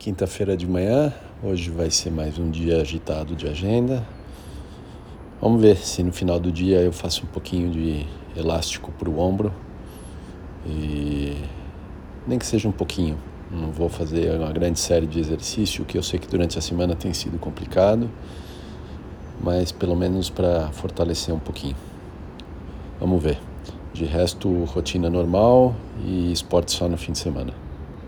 Quinta-feira de manhã, hoje vai ser mais um dia agitado de agenda. Vamos ver se no final do dia eu faço um pouquinho de elástico para o ombro e nem que seja um pouquinho. Não vou fazer uma grande série de exercício, que eu sei que durante a semana tem sido complicado, mas pelo menos para fortalecer um pouquinho. Vamos ver. De resto, rotina normal e esporte só no fim de semana.